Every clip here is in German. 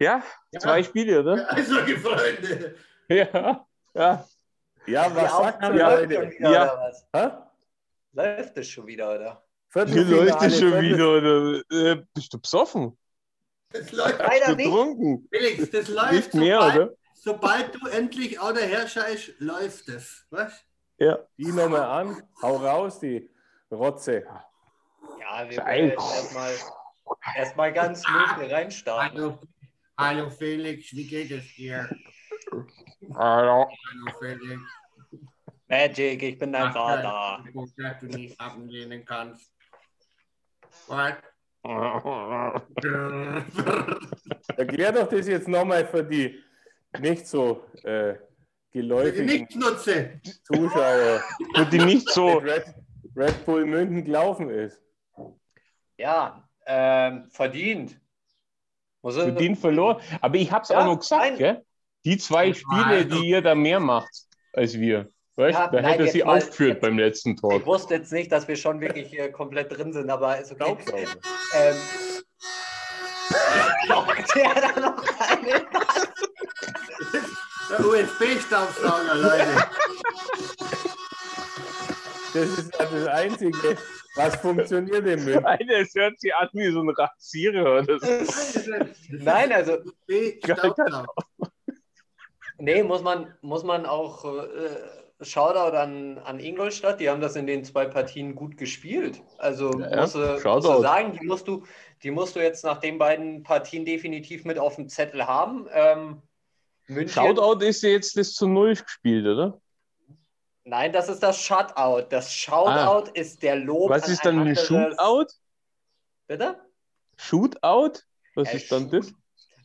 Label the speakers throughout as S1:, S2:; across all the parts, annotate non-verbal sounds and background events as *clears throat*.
S1: Ja,
S2: Ja.
S1: zwei Spiele, oder? *laughs*
S2: Eishockey-Freunde.
S1: Ja. Ja.
S3: Ja, was sagt ihr,
S4: läuft
S3: Leute?
S4: schon wieder,
S1: Ja.
S3: Hä?
S4: Läuft es schon wieder, oder?
S1: Wie läuft das schon wieder? Oder? Äh, bist du besoffen?
S2: Das läuft.
S4: Leider nicht.
S1: trunken?
S2: Felix, das läuft.
S1: Nicht mehr,
S2: sobald,
S1: oder?
S2: Sobald du endlich auch der Herrscheiß, läuft es. Was?
S1: Ja.
S3: Die nochmal an, hau raus, die Rotze.
S4: Ja, wir wollen jetzt erstmal erstmal ganz smooth reinstarten.
S2: Hallo, Felix, wie geht es dir?
S1: Hallo.
S2: Hallo Felix.
S4: Magic, ich bin dein
S2: Ach,
S4: Vater.
S2: Gut, dass du nicht ablehnen kannst. Was? *laughs*
S3: Erklär doch das jetzt nochmal für die nicht so äh,
S2: die
S3: geläufigen
S2: Nichtsnutze.
S3: Zuschauer, *laughs*
S1: Für die nicht so.
S3: Red, Red Bull München gelaufen ist.
S4: Ja, ähm, verdient. Muss er-
S1: Verdient verloren. Aber ich hab's
S4: Ja,
S1: auch noch gesagt,
S4: nein.
S1: gell? Die zwei Spiele, die ihr da mehr macht als wir. Weißt
S4: Ja,
S1: da
S4: nein,
S1: hätte sie
S4: mal-
S1: aufgeführt
S4: jetzt-
S1: beim letzten
S4: Ich
S1: Talk.
S4: wusste jetzt nicht, dass wir schon wirklich äh, komplett drin sind, aber ist okay. Ähm, *laughs* der da noch eine.
S2: Der USB-Staubsauger, Leute.
S3: Das ist ja das Einzige, was funktioniert im München.
S1: Alter, es hört sich an wie so ein Rasierer oder so. *laughs*
S4: Nein, also. Nee, muss man, muss man auch äh, Shoutout an, an Ingolstadt, die haben das in den zwei Partien gut gespielt. Also
S1: Ja,
S4: musst, du, musst du sagen, die musst du, die musst du jetzt nach den beiden Partien definitiv mit auf dem Zettel haben. Ähm, München,
S1: Shoutout ist jetzt das zu Null gespielt, oder?
S4: Nein, das ist das Shutout. Das Shoutout ist der Lob.
S1: Ah. Was ist dann ein
S4: anderes-
S1: Shootout?
S4: Bitte?
S1: Shootout? Was
S4: Äh,
S1: ist dann
S4: Shoot-
S1: das?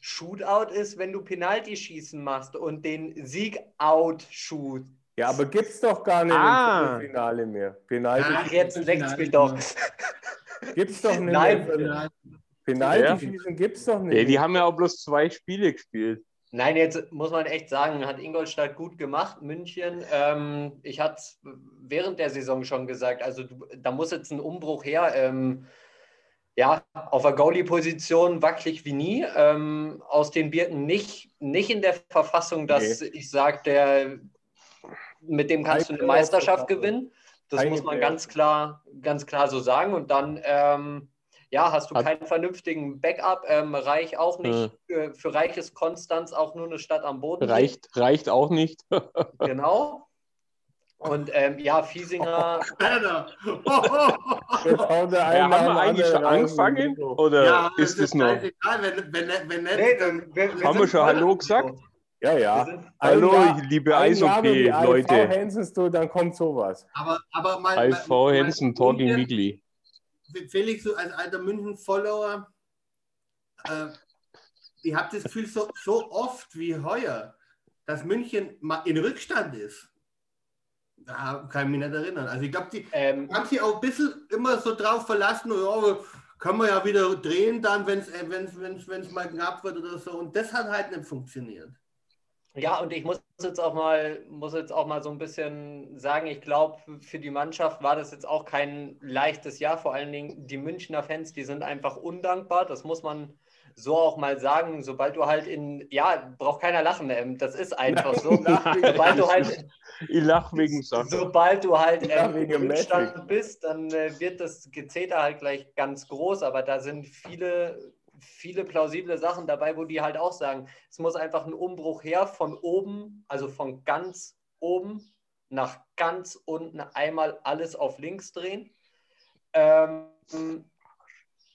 S4: Shootout ist, wenn du Penalty-Schießen machst und den Sieg out-shoot.
S3: Ja, aber gibt's doch gar nicht
S1: Ah.
S3: im Finale mehr. Penalty
S4: Ach, jetzt leckt's mich doch. *laughs*
S3: gibt's doch nicht
S4: Nein.
S3: mehr. Penalty schießen gibt's doch nicht.
S1: Ja, die haben ja auch bloß zwei Spiele gespielt.
S4: Nein, jetzt muss man echt sagen, hat Ingolstadt gut gemacht, München. Ähm, ich hatte es während der Saison schon gesagt, also du, da muss jetzt ein Umbruch her. Ähm, ja, auf der Goalie-Position wackelig wie nie. Ähm, aus den Birken nicht, nicht in der Verfassung, dass ich sage, mit dem kannst du eine
S3: Keine
S4: Meisterschaft gewinnen. Das
S3: Keine
S4: muss man ganz klar, ganz klar so sagen. Und dann ähm, ja, hast du
S1: Hat-
S4: keinen vernünftigen Backup. Ähm, Reich auch nicht. Für, für Reich ist Konstanz auch nur eine Stadt am Boden.
S1: Reicht, reicht auch nicht. *laughs*
S4: Genau. Und ähm, ja, Fiesinger, *laughs*
S2: Alter.
S3: Haut der
S1: Ja,
S3: eine
S1: haben wir eigentlich schon angefangen? Oder
S2: Ja,
S1: ist es noch?
S2: scheißegal, Wenn, wenn, wenn nicht,
S4: Nee,
S2: dann,
S4: wir- wir
S2: wir
S1: Haben wir schon Hallo gesagt?
S3: Ja,
S4: wir
S3: ja.
S1: Hallo,
S3: Jahr-
S1: liebe
S3: AIV
S1: Eishockey-Leute.
S3: hänselst du, dann kommt sowas.
S2: Aber, aber mein,
S1: AIV
S2: mein-
S1: Talking Weekly.
S2: Felix, so als alter München-Follower, äh, ich habe das Gefühl, so, so oft wie heuer, dass München mal in Rückstand ist. Da kann ich mich nicht erinnern. Also ich glaube, die
S4: ähm,
S2: haben sich auch ein bisschen immer so drauf verlassen, ja, können wir ja wieder drehen dann, wenn es wenn's, wenn's, wenn's mal knapp wird oder so. Und das hat halt nicht funktioniert.
S4: Ja, und ich muss jetzt auch mal, muss jetzt auch mal so ein bisschen sagen, ich glaube, für die Mannschaft war das jetzt auch kein leichtes Jahr. Vor allen Dingen die Münchner Fans, die sind einfach undankbar. Das muss man so auch mal sagen. Sobald du halt in, ja, braucht keiner lachen, ähm, das ist einfach so. *laughs* Sobald du halt
S1: Ich lach wegen Sachen.
S4: Sobald du halt ähm,
S3: wegen
S4: im
S3: Magic.
S4: bist, dann äh, wird das Gezeter halt gleich ganz groß, aber da sind viele, viele plausible Sachen dabei, wo die halt auch sagen, es muss einfach ein Umbruch her von oben, also von ganz oben nach ganz unten einmal alles auf links drehen. Ähm,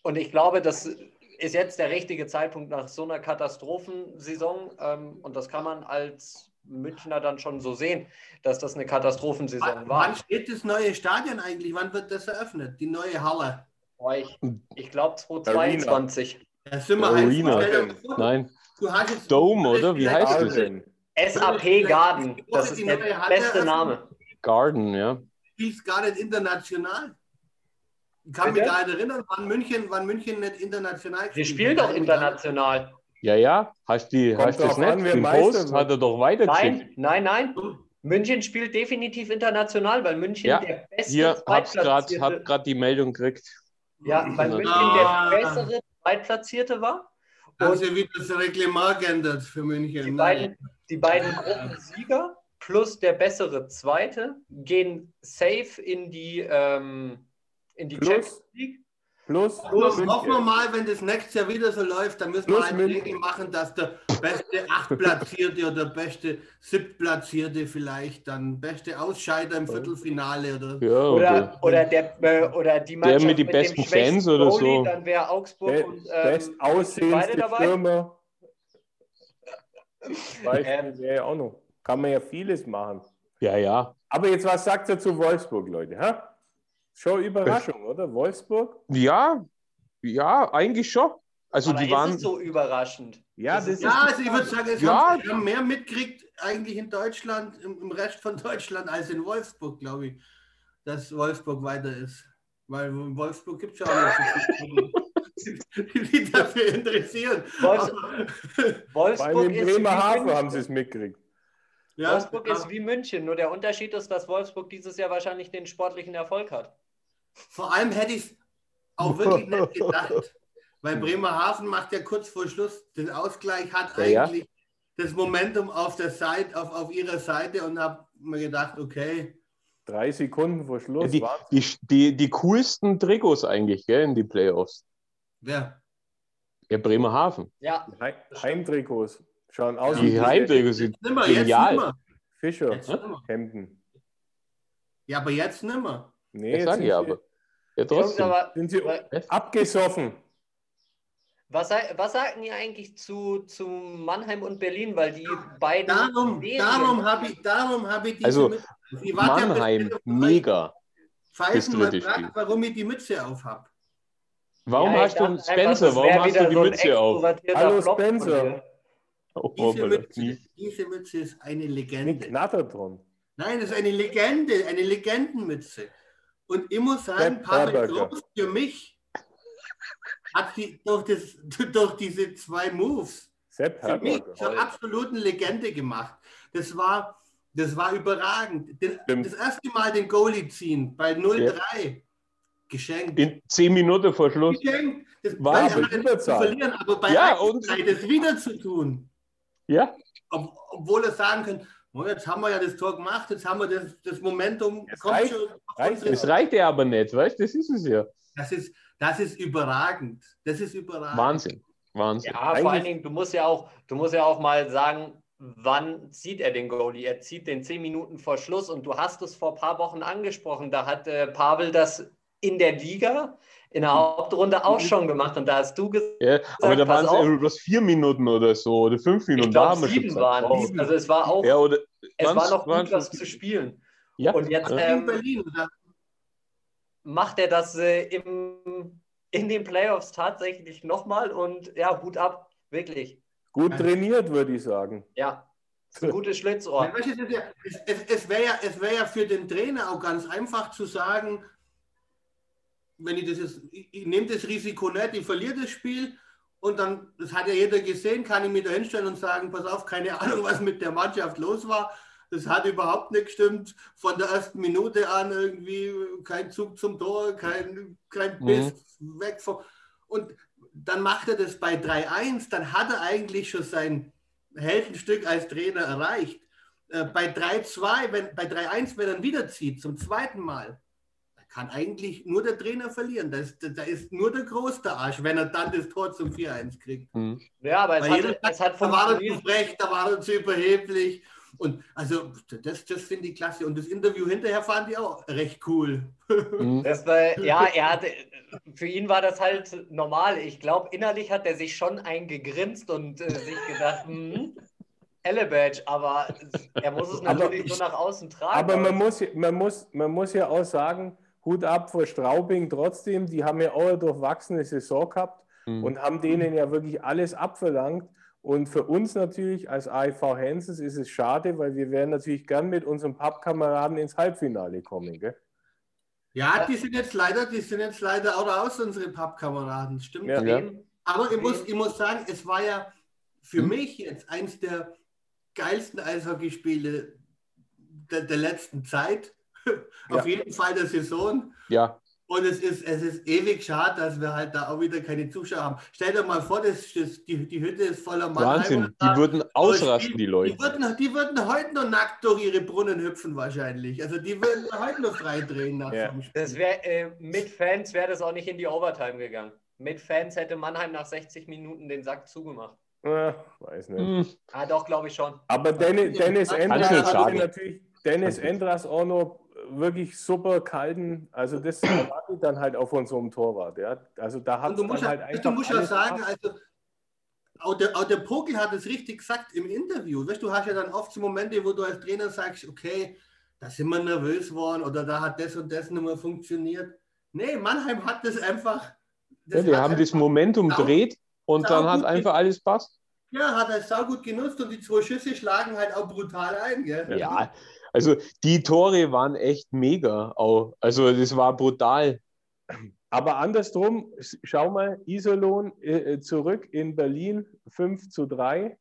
S4: und ich glaube, das ist jetzt der richtige Zeitpunkt nach so einer Katastrophensaison ähm, und das kann man als Münchner dann schon so sehen, dass das eine Katastrophensaison
S2: Wann,
S4: war.
S2: wann steht das neue Stadion eigentlich? Wann wird das eröffnet? Die neue Halle?
S4: Ich, ich glaube 2022.
S2: Da sind wir
S1: Arena.
S2: halt-
S1: Nein,
S2: du hast jetzt-
S1: Dome, oder? Wie heißt das?
S3: Alten.
S4: SAP Garden, das ist der beste Name.
S1: Garden, ja.
S2: spielst gar nicht international. Ich kann mich
S4: Bitte?
S2: gar nicht erinnern, wann München, wann München nicht international
S4: Wir
S2: gespielt
S4: spielen
S2: hat.
S4: doch international.
S1: Ja, ja. Hast du hast das
S3: an,
S1: nicht? Den Post hat er doch weitergeschickt.
S4: Nein, nein, nein. München spielt definitiv international, weil München
S1: Ja,
S4: der beste
S1: Hier, hab's hab grad die Meldung gekriegt.
S4: Ja, weil München
S2: Ah.
S4: der bessere Zweitplatzierte war
S2: Haben sie wieder das Reglement geändert für München.
S4: Die
S2: ne?
S4: beiden, die beiden Gruppensieger plus der bessere Zweite gehen safe in die, ähm, in die
S3: Plus
S4: Champions League.
S3: Plus,
S2: Plus, hoffen wir mal, wenn das nächstes Jahr wieder so läuft, dann müssen wir eine. Regel machen, dass der beste Achtplatzierte oder beste Siebtplatzierte vielleicht dann beste Ausscheider im Viertelfinale oder
S1: Ja,
S4: Oder, oder, der, äh, oder die Mannschaft
S1: mit die
S4: dem
S1: besten Fans oder
S4: Goalie,
S1: so.
S4: Dann wäre Augsburg
S3: Be
S4: und ähm,
S3: best
S4: beide
S3: aussehendste
S4: dabei.
S3: Stürmer. Beispiel
S4: Ähm.
S3: wäre ja auch noch. Kann man ja vieles machen.
S1: ja, ja.
S3: Aber jetzt, was sagt ihr zu Wolfsburg, Leute? Hä? Schon Überraschung, oder? Wolfsburg?
S1: Ja, ja, eigentlich schon. Also
S4: Aber
S1: die
S4: ist
S1: waren.
S4: es so überraschend?
S3: Ja,
S4: Das ist-.
S2: Ja, also ich würde sagen, es
S1: Ja.
S2: haben, wir haben mehr mitkriegt eigentlich in Deutschland, im, Rest von Deutschland als in Wolfsburg, glaube ich, dass Wolfsburg weiter ist. Weil in Wolfsburg gibt es ja auch nicht so viele, *laughs* die dafür interessieren.
S4: Wolfs- Wolfsburg wie
S3: Bremerhaven haben sie es mitgekriegt.
S2: Ja,
S4: Wolfsburg ist wie München, nur der Unterschied ist, dass Wolfsburg dieses Jahr wahrscheinlich den sportlichen Erfolg hat.
S2: Vor allem hätte ich es auch wirklich nicht *laughs* gedacht. Weil Bremerhaven macht ja kurz vor Schluss den Ausgleich, hat
S1: Ja, ja.
S2: eigentlich das Momentum auf der Seite, auf, auf ihrer Seite und habe mir gedacht, okay,
S3: Drei Sekunden vor
S1: Ja,
S3: Schluss.
S1: die, die, die, die coolsten Trikots eigentlich, gell, in die Playoffs.
S2: wer?
S1: Ja, Bremerhaven.
S4: Ja,
S3: Heim- Heimtrikots. Schauen aus
S1: Die
S3: wie
S1: Heimtrikots sind
S2: Jetzt nimmer, jetzt
S1: genial.
S2: nimmer.
S3: Fischer.
S2: Jetzt nimmer.
S3: Hemden.
S2: Ja, aber jetzt nimmer.
S3: Nee,
S1: Das
S3: jetzt
S1: sag
S3: sind
S1: ich
S3: sie,
S1: aber. Ja, trotzdem.
S4: aber
S3: sind sie abgesoffen.
S4: was, was sagten ihr eigentlich zu, zu Mannheim und Berlin? Weil die beiden.
S2: Darum,
S4: Serien-
S2: darum habe ich, darum habe ich diese
S1: Also,
S2: ja, bis
S1: Mannheim, mega.
S2: Pfeifen mal fragt, warum ich die Mütze auf habe.
S1: Warum
S4: Ja,
S1: hast du, Spencer, warum hast du die
S4: so
S1: Mütze auf?
S3: Hallo, Spencer.
S1: Oh,
S2: Diese Mütze, diese Mütze ist eine
S3: Mit
S2: Legende.
S3: Knatter dran.
S2: Nein, das ist eine Legende, eine Legendenmütze. Und ich muss sagen, Pavel. Groß für mich hat sie durch, das, *laughs* durch diese zwei Moves
S3: Sepp
S2: für mich zur absoluten Legende gemacht. Das war, das war überragend. Den, das erste Mal den Goalie ziehen bei 0-3. Geschenkt.
S1: In zehn Minuten vor Schluss.
S2: Geschenkt. Das
S1: War
S3: aber
S2: er
S3: Überzahl.
S2: verlieren, aber bei
S1: Ja,
S2: ja,
S1: und-
S2: das wieder zu tun.
S1: Ja,
S2: Ob, obwohl er sagen kann, oh, jetzt haben wir ja das Tor gemacht, jetzt haben wir das, das Momentum.
S3: Es
S2: kommt
S3: reicht,
S2: schon auf
S3: reicht
S1: das reicht ja aber nicht, weißt du? Das ist es ja.
S2: Das ist, das ist überragend. Das ist überragend.
S1: Wahnsinn. Wahnsinn.
S4: Ja, vor
S3: Eigentlich-
S4: allen Dingen, du musst ja auch, du musst ja auch mal sagen, wann zieht er den Goalie? Er zieht den zehn Minuten vor Schluss und du hast es vor ein paar Wochen angesprochen. Da hat äh, Pavel das in der Liga in der Hauptrunde auch schon gemacht und da hast du gesagt,
S1: Ja, aber da waren es bloß vier Minuten oder so oder fünf Minuten.
S4: ich
S1: da wir schon
S4: sieben
S1: gesagt,
S4: waren
S1: wow.
S4: Also es war auch,
S1: Ja, oder
S4: es war noch gut was zu spielen.
S1: Ja,
S4: Und jetzt
S1: ja.
S2: in
S4: ähm,
S2: Berlin. Oder?
S4: macht er das äh, im, in den Playoffs tatsächlich nochmal und ja, Hut ab, wirklich.
S3: Gut trainiert, würde ich sagen.
S4: Ja, ist ein gutes Schlitzohr.
S2: Es ja- es, es, wäre ja, wär ja für den Trainer auch ganz einfach zu sagen, wenn ich das ich, ich nehme das Risiko nicht, ich verliere das Spiel und dann, das hat ja jeder gesehen, kann ich mich da hinstellen und sagen, pass auf, keine Ahnung, *laughs* was mit der Mannschaft los war. Das hat überhaupt nicht gestimmt. Von der ersten Minute an irgendwie kein Zug zum Tor, kein, kein Biss weg vom. Und dann macht er das bei 3-1, dann hat er eigentlich schon sein Heldenstück als Trainer erreicht. Äh, bei 3-2, wenn, bei 3-1, wenn er dann wieder zieht, zum zweiten Mal, kann eigentlich nur der Trainer verlieren. Da ist, da ist nur der Groß der Arsch, wenn er dann das Tor zum 4-1 kriegt.
S1: Hm.
S4: Ja, aber es
S2: Weil jeder
S4: hat, es hat
S2: Da war er zu frech, da war er zu überheblich. Und also, das, das finde ich klasse. Und das Interview hinterher fand ich auch recht cool.
S1: Hm. *laughs*
S4: Das war, ja, er hatte, für ihn war das halt normal. Ich glaube, innerlich hat er sich schon eingegrinst und äh, sich gedacht, hm, Elebadge, aber er muss es natürlich
S3: ich-
S4: nur nach außen tragen.
S3: Aber man muss, man, muss, man muss ja auch sagen, Hut ab vor Straubing trotzdem, die haben ja auch eine durchwachsene Saison gehabt
S1: Hm.
S3: und haben denen ja wirklich alles abverlangt. Und für uns natürlich als AIV Hensens ist es schade, weil wir wären natürlich gern mit unseren Pappkameraden ins Halbfinale kommen. Gell?
S2: Ja, die sind jetzt leider, die sind jetzt leider auch raus, unsere Pappkameraden. Stimmt.
S3: Ja.
S4: Wem?
S2: Aber ich muss, ich muss sagen, es war ja für
S1: Hm.
S2: mich jetzt eins der geilsten Eishockeyspiele der, der letzten Zeit. *laughs* Auf
S3: Ja.
S2: jeden Fall der Saison.
S1: Ja,
S2: Und es ist, es ist ewig schade, dass wir halt da auch wieder keine Zuschauer haben. Stell dir mal vor, das, das, die, die Hütte ist voller Mannheimer.
S1: Wahnsinn, die würden ausrasten, die Leute.
S2: Die würden, die würden heute noch nackt durch ihre Brunnen hüpfen wahrscheinlich. Also die würden heute noch frei drehen nach *laughs*
S3: Ja.
S2: so einem Spiel.
S4: Das wär, äh, mit Fans wäre das auch nicht in die Overtime gegangen. Mit Fans hätte Mannheim nach 60 Minuten den Sack zugemacht.
S3: Äh, weiß nicht.
S1: Hm,
S4: Ah, doch, glaube ich schon.
S3: Aber Dennis, Dennis Endras hat natürlich Dennis. Endras auch noch wirklich super kalten. Also das *clears throat* erwartet dann halt auch von so einem Torwart. Ja. Also da hat
S2: musst,
S3: halt
S2: ja,
S3: einfach
S2: du musst ja
S3: alles
S2: sagen, also auch der, auch der Pogel hat es richtig gesagt im Interview. Weißt, du hast ja dann oft so Momente, wo du als Trainer sagst, okay, da sind wir nervös geworden oder da hat das und das nicht mehr funktioniert. Nee, Mannheim hat das einfach.
S1: ja,
S2: das
S1: die
S2: hat
S1: haben das Momentum
S2: sau-
S1: dreht und dann hat einfach alles passt.
S2: Ja, hat er saugut genutzt und die zwei Schüsse schlagen halt auch brutal ein. Gell?
S1: Ja, also die Tore waren echt mega. Auch. Also das war brutal.
S3: Aber andersrum, schau mal, Iserlohn äh, äh, zurück in Berlin 5 zu 3,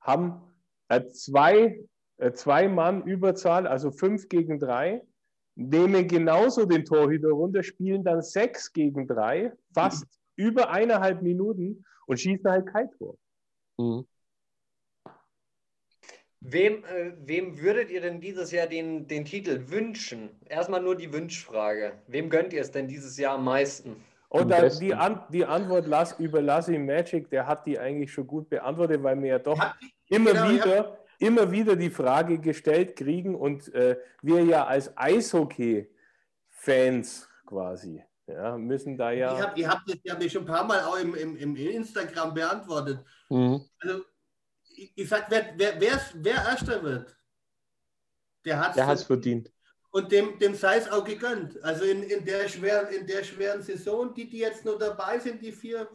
S3: haben äh, zwei, äh, zwei Mann Überzahl, also 5 gegen 3, nehmen genauso den Torhüter runter, spielen dann 6 gegen 3, fast über eineinhalb Minuten und schießen halt kein Tor.
S1: Mhm.
S4: Wem, äh, wem würdet ihr denn dieses Jahr den, den Titel wünschen? Erstmal nur die Wünschfrage. Wem gönnt ihr es denn dieses Jahr am meisten?
S1: Besten.
S3: die, An die Antwort las, überlasse ich Magic, der hat die eigentlich schon gut beantwortet, weil wir ja doch
S2: Ja,
S3: immer
S2: genau,
S3: wieder, immer wieder die Frage gestellt kriegen und äh, wir ja als Eishockey-Fans quasi ja, müssen da
S2: Ich
S3: ja.
S2: habe ich hab das ja mir schon ein paar Mal auch im, im, im Instagram beantwortet.
S1: Mhm.
S2: Also, ich, sag, wer, wer, wer's- wer Erster wird, der hat
S1: Der es verdient.
S2: und dem, dem sei es auch gegönnt. Also in, in, der schweren, in der schweren Saison, die, die jetzt nur dabei sind, die vier.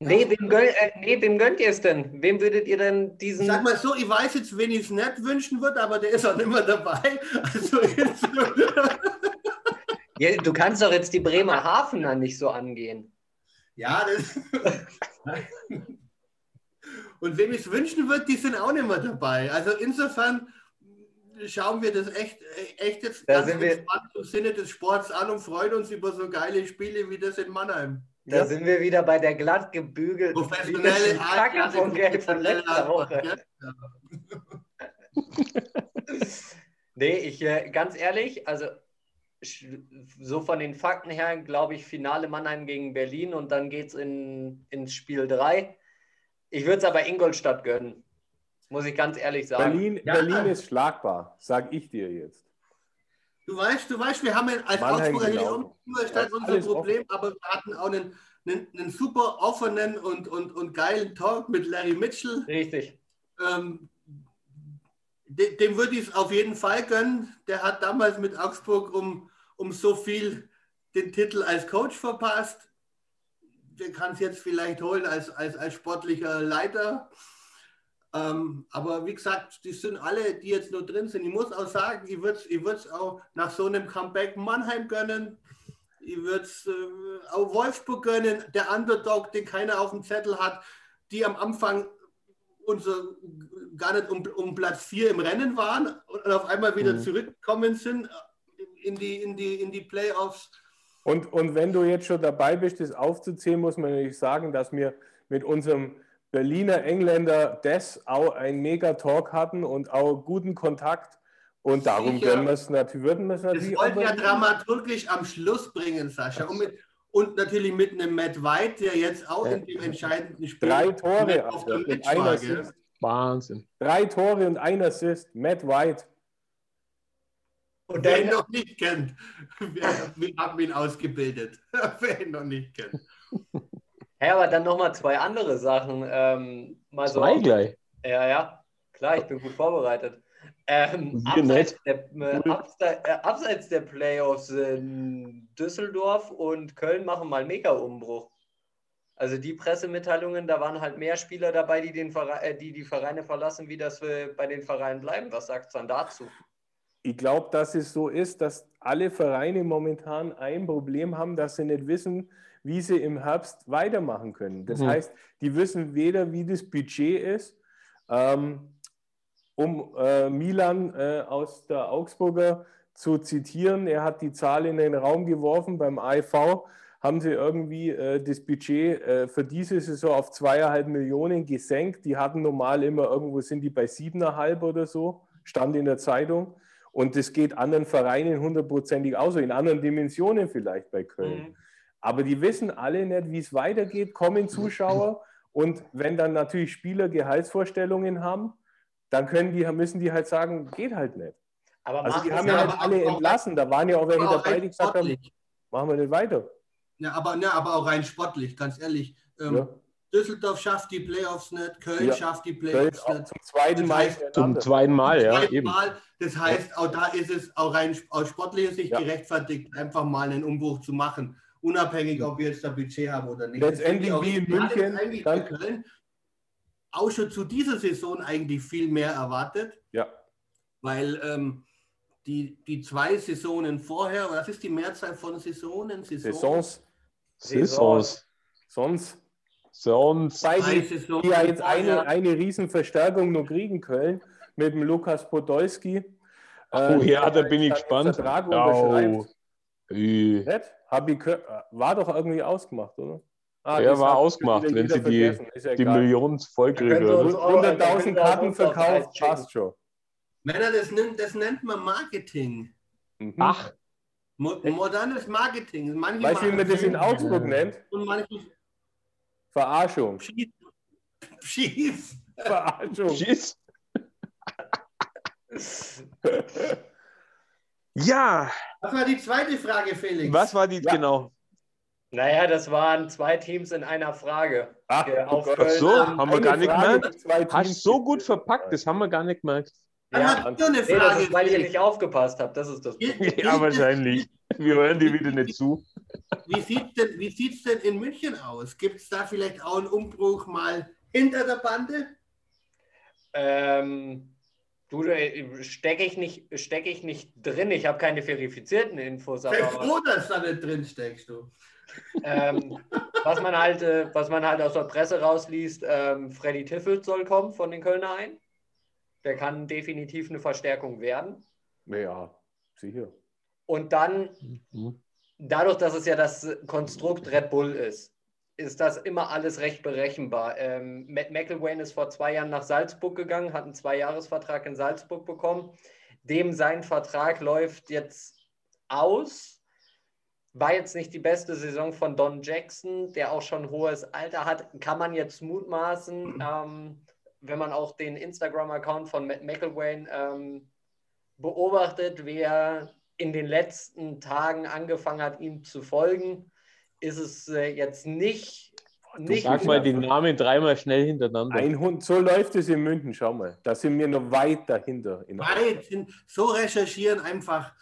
S4: Nee, wem, gönnt, äh, nee, wem gönnt ihr es denn? Wem würdet ihr denn diesen.
S2: sag mal so, ich weiß jetzt, wen ich es nicht wünschen würde, aber der ist auch nicht mehr dabei. Also jetzt, *laughs*
S4: Ja, du kannst doch jetzt die Bremerhavener nicht so angehen.
S2: ja, das. *laughs* Und wem ich es wünschen würde, die sind auch nicht mehr dabei. Also insofern schauen wir das echt, echt jetzt
S4: Da
S2: ganz entspannt im Sinne des Sports an und freuen uns über so geile Spiele wie das in Mannheim.
S4: Da
S3: Ja.
S4: sind wir wieder bei der glatt gebügelten
S2: Professionelle
S4: Kacke von Gelb von letzter Woche.
S2: gell? *laughs*
S4: Nee, ich äh, ganz ehrlich, also so von den Fakten her, glaube ich, Finale Mannheim gegen Berlin und dann geht es in, ins Spiel 3. Ich würde es aber Ingolstadt gönnen, muss ich ganz ehrlich sagen.
S3: Berlin,
S2: Ja.
S3: Berlin ist schlagbar, sag ich dir jetzt.
S2: Du weißt, du weißt, wir haben als
S3: Mannheim
S2: Augsburger
S3: genau.
S2: nicht Ingolstadt unser Problem, aber wir hatten auch einen, einen, einen super offenen und, und, und geilen Talk mit Larry Mitchell.
S4: Richtig.
S2: Ähm, de- dem würde ich es auf jeden Fall gönnen. Der hat damals mit Augsburg um, um so viel den Titel als Coach verpasst. Der kann es jetzt vielleicht holen als, als, als sportlicher Leiter. Ähm, aber wie gesagt, die sind alle, die jetzt nur drin sind. Ich muss auch sagen, ich würde es ich würd's auch nach so einem Comeback Mannheim gönnen. Ich würde es äh, auch Wolfsburg gönnen, der Underdog, den keiner auf dem Zettel hat, die am Anfang unser, gar nicht um, um Platz 4 im Rennen waren und auf einmal wieder
S1: Mhm.
S2: zurückgekommen sind in die, in die, in die Playoffs.
S3: Und, und wenn du jetzt schon dabei bist, das aufzuzählen, muss man natürlich sagen, dass wir mit unserem Berliner Engländer Des auch einen Mega-Talk hatten und auch guten Kontakt. Und darum
S2: Sicher.
S3: können wir es natürlich, würden
S2: Das wollten ja dramaturgisch am Schluss bringen, Sascha. Und, mit, und natürlich mit einem Matt White, der jetzt auch in dem entscheidenden Spiel
S3: Drei Tore
S2: auf gell?
S1: Wahnsinn.
S3: Drei Tore und ein Assist. Matt White.
S4: Und
S2: Wer ihn noch nicht kennt, wir, wir haben ihn ausgebildet. Wer ihn noch nicht kennt.
S4: ja, aber dann nochmal zwei andere Sachen. Ähm, mal so
S1: Zwei gleich.
S4: Ja, ja, klar, ich bin gut vorbereitet. Ähm, abseits, der, äh, abseits, äh, abseits der Playoffs in Düsseldorf und Köln machen mal Mega-Umbruch. Also die Pressemitteilungen, da waren halt mehr Spieler dabei, die, den Verein, äh, die die Vereine verlassen, wie dass wir bei den Vereinen bleiben. Was sagt es dann dazu?
S3: Ich glaube, dass es so ist, dass alle Vereine momentan ein Problem haben, dass sie nicht wissen, wie sie im Herbst weitermachen können. Das
S1: Mhm.
S3: heißt, die wissen weder, wie das Budget ist, ähm, um äh, Milan äh, aus der Augsburger zu zitieren, er hat die Zahl in den Raum geworfen, beim AIV haben sie irgendwie äh, das Budget äh, für diese Saison auf zweieinhalb Millionen gesenkt. Die hatten normal immer irgendwo, sind die bei siebeneinhalb oder so, stand in der Zeitung. Und das geht anderen Vereinen hundertprozentig aus, in anderen Dimensionen vielleicht bei Köln.
S4: Mhm.
S3: Aber die wissen alle nicht, wie es weitergeht, kommen Zuschauer. Und wenn dann natürlich Spieler Gehaltsvorstellungen haben, dann können die, müssen die halt sagen, geht halt nicht.
S4: Aber
S3: Also die haben
S2: ja
S3: nicht alle
S2: auch-
S3: entlassen. Da waren ja auch welche
S2: auch
S3: dabei, die gesagt haben,
S2: sportlich.
S3: machen wir nicht weiter.
S2: Ja, aber, ja, aber auch rein sportlich, ganz ehrlich. Ähm,
S3: Ja.
S2: Düsseldorf schafft die Playoffs nicht, Köln
S3: Ja.
S2: schafft die Playoffs nicht.
S3: zum zweiten
S2: Das
S3: Mal
S2: heißt,
S1: Zum zweiten Mal, ja,
S2: Zweimal.
S1: eben.
S2: Das heißt, auch da ist es auch rein aus sportlicher Sicht
S3: Ja.
S2: gerechtfertigt, einfach mal einen Umbruch zu machen, unabhängig, ob wir jetzt da Budget haben oder nicht.
S3: Letztendlich wie in München,
S2: Köln auch schon zu dieser Saison eigentlich viel mehr erwartet,
S3: Ja,
S2: weil ähm, die, die zwei Saisonen vorher, was ist die Mehrzahl von Saisonen?
S3: Saisons,
S1: Saisons.
S3: sonst.
S1: Sonst.
S3: Bei
S2: Zwei
S3: die, ja jetzt eine, eine Riesenverstärkung noch kriegen können mit dem Lukas Podolski.
S1: Oh
S3: äh,
S1: ja, da bin ich gespannt.
S3: Vertrag
S1: Oh.
S3: Hab ich, war doch irgendwie ausgemacht, oder? Ah,
S1: Ja, war ausgemacht,
S3: wieder
S1: wenn sie die-
S3: ja
S1: Die. Millionen voll
S4: Da können wir
S1: kriegen.
S4: uns auch-
S3: 100.000
S4: da können wir
S3: Karten verkauft, passt schon.
S2: Männer, das nennt, das nennt man Marketing.
S3: Mhm.
S1: Ach,
S2: Mo modernes Marketing. Manche
S3: weißt du, wie man das in Augsburg nennt?
S2: und manche
S3: Verarschung.
S2: schießen. Schief.
S3: Verarschung.
S1: tschüss. *laughs* Ja,
S2: Was war die zweite Frage, Felix?
S1: was war die
S3: Ja.
S1: genau?
S4: Naja, das waren zwei Teams in einer Frage.
S3: Ach, oh
S4: auf. Köln.
S1: So, haben wir gar nicht gemerkt. Hast
S3: Teams
S1: so gut verpackt, das haben wir gar nicht gemerkt.
S2: Dann
S3: Ja,
S2: hat ihr eine
S4: Nee, das
S2: Frage.
S4: ist, weil ihr nicht aufgepasst habt. Das ist das Problem.
S1: Ja, wahrscheinlich. Wir hören dir wieder nicht zu.
S2: es- Wie sieht denn, wie sieht's denn in München aus? Gibt es da vielleicht auch einen Umbruch mal hinter der Bande?
S4: Ähm, du, stecke ich, nicht, steck ich nicht drin. Ich habe keine verifizierten Infos. Aber,
S2: froh, dass da nicht drin steckst, du.
S4: ähm, was, man halt, äh, was man halt aus der Presse rausliest, ähm, Freddy Tiffelt soll kommen von den Kölner ein. Der kann definitiv eine Verstärkung werden.
S3: Ja, sicher.
S4: Und dann
S1: Mhm.
S4: dadurch, dass es ja das Konstrukt Red Bull ist, ist das immer alles recht berechenbar. Ähm, Matt McElwain ist vor zwei Jahren nach Salzburg gegangen, hat einen Zweijahresvertrag in Salzburg bekommen. Dem sein Vertrag läuft jetzt aus. War jetzt nicht die beste Saison von Don Jackson, der auch schon hohes Alter hat. Kann man jetzt mutmaßen, ähm, wenn man auch den Instagram-Account von Matt McElwain ähm, beobachtet, wer in den letzten Tagen angefangen hat, ihm zu folgen, ist es äh, jetzt nicht. nicht
S1: Sag mal den Namen dreimal schnell hintereinander.
S3: Ein Hund, so läuft es in München, schau mal. Da sind wir noch weit dahinter. In
S2: Weit hin- so recherchieren einfach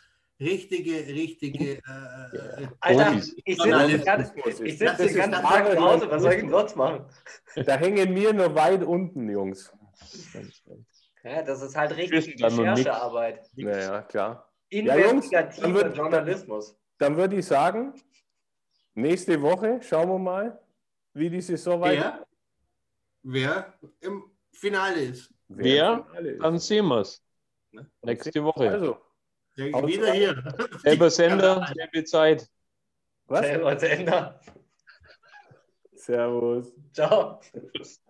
S2: richtige, richtige. Äh, äh,
S4: Alter,
S1: Profis.
S4: ich sitze
S2: Journalismus
S4: den ganzen,
S3: ist-
S4: ich sitz den ganzen Tag zu Hause. Was soll ich denn sonst machen?
S3: da hängen wir noch weit unten, Jungs.
S4: Ja, das ist halt richtig. Recherchearbeit.
S3: Naja, klar.
S4: Investigativer
S3: dann wird-
S4: Journalismus.
S3: Dann würde ich sagen, nächste Woche schauen wir mal, wie die Saison weiter.
S2: wer, wer im Finale ist.
S1: Wer?
S3: ist.
S1: Dann sehen wir es. Nächste Woche.
S3: Also,
S2: wieder hier.
S1: Selber *laughs* Sender, selbe Zeit.
S3: was?
S4: Selber Sender.
S3: Servus.
S4: Ciao. *laughs*